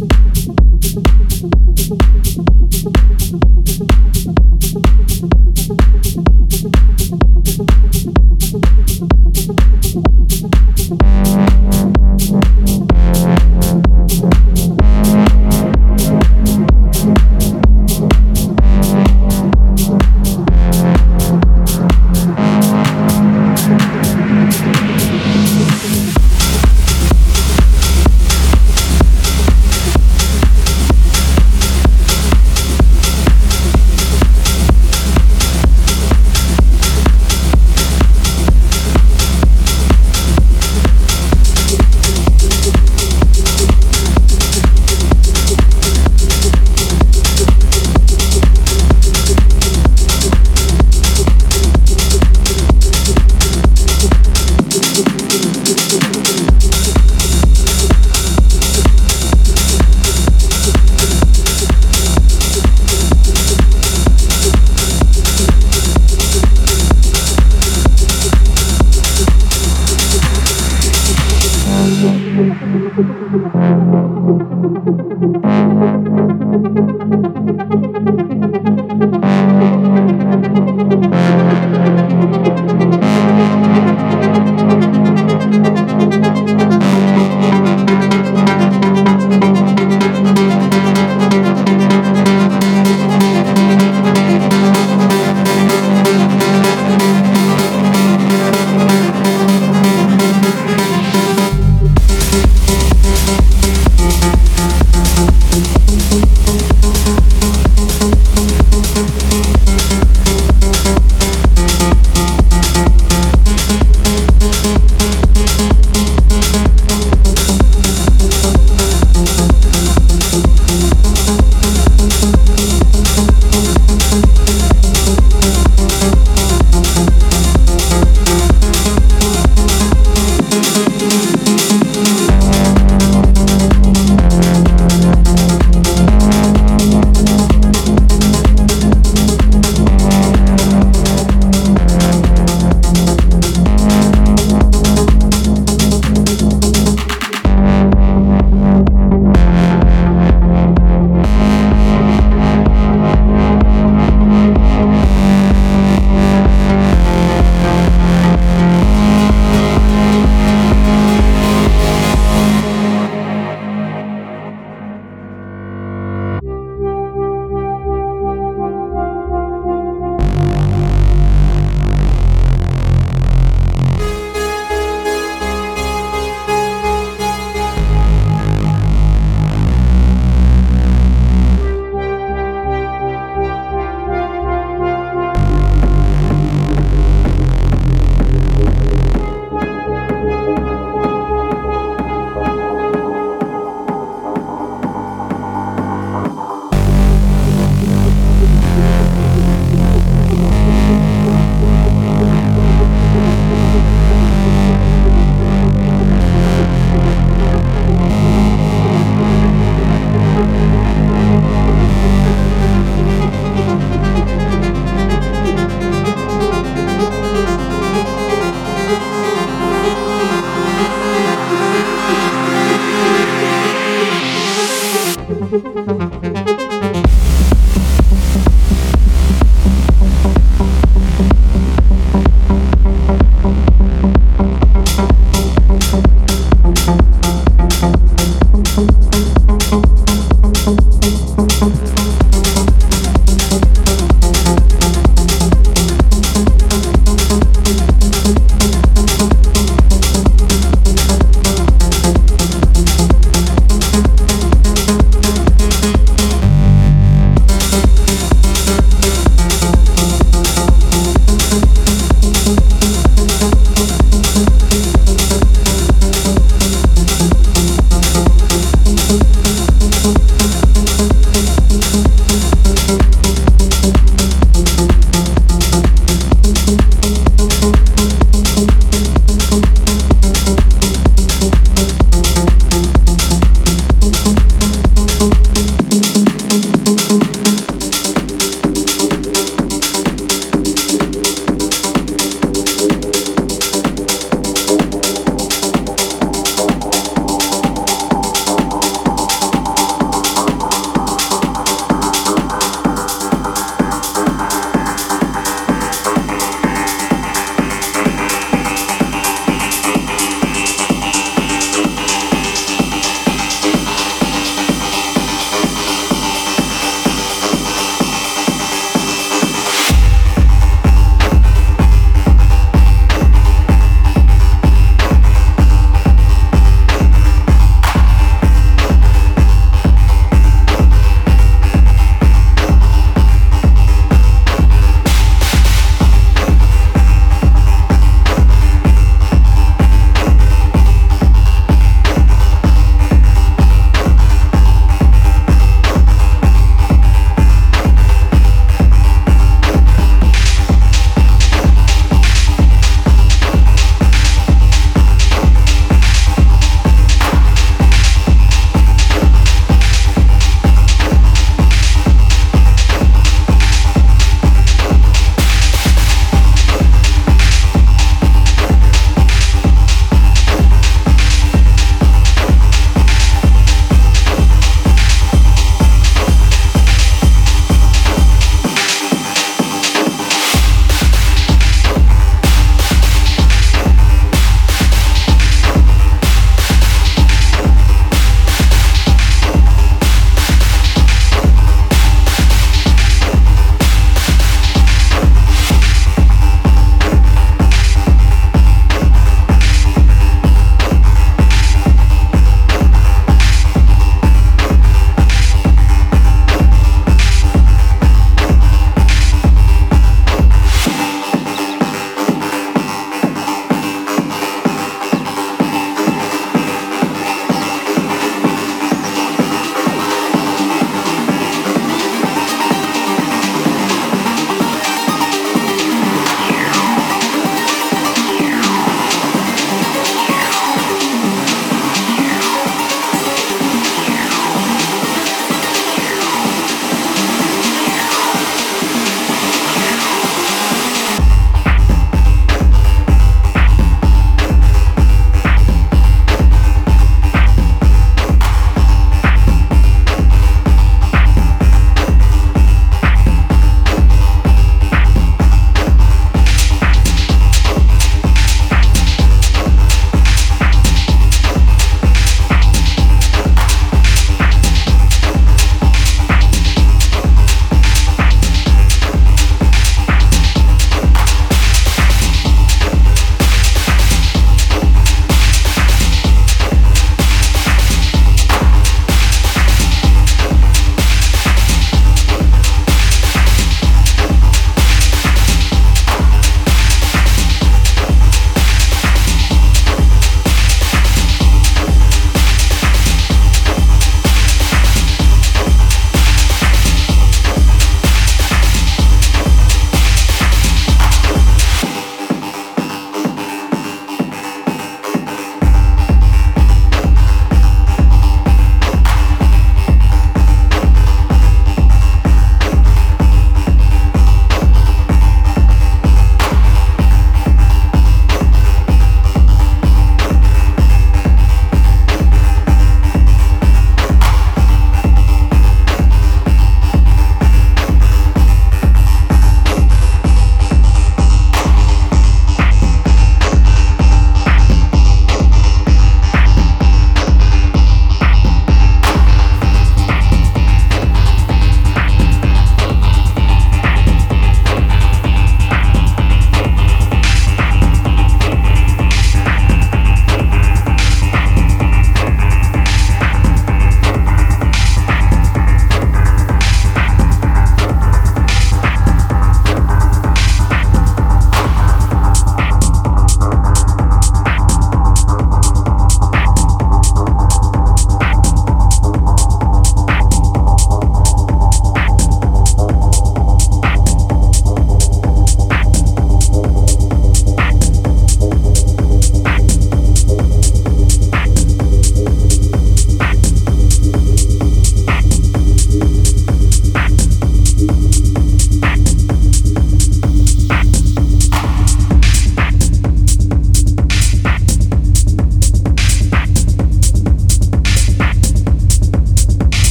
ハハハハ!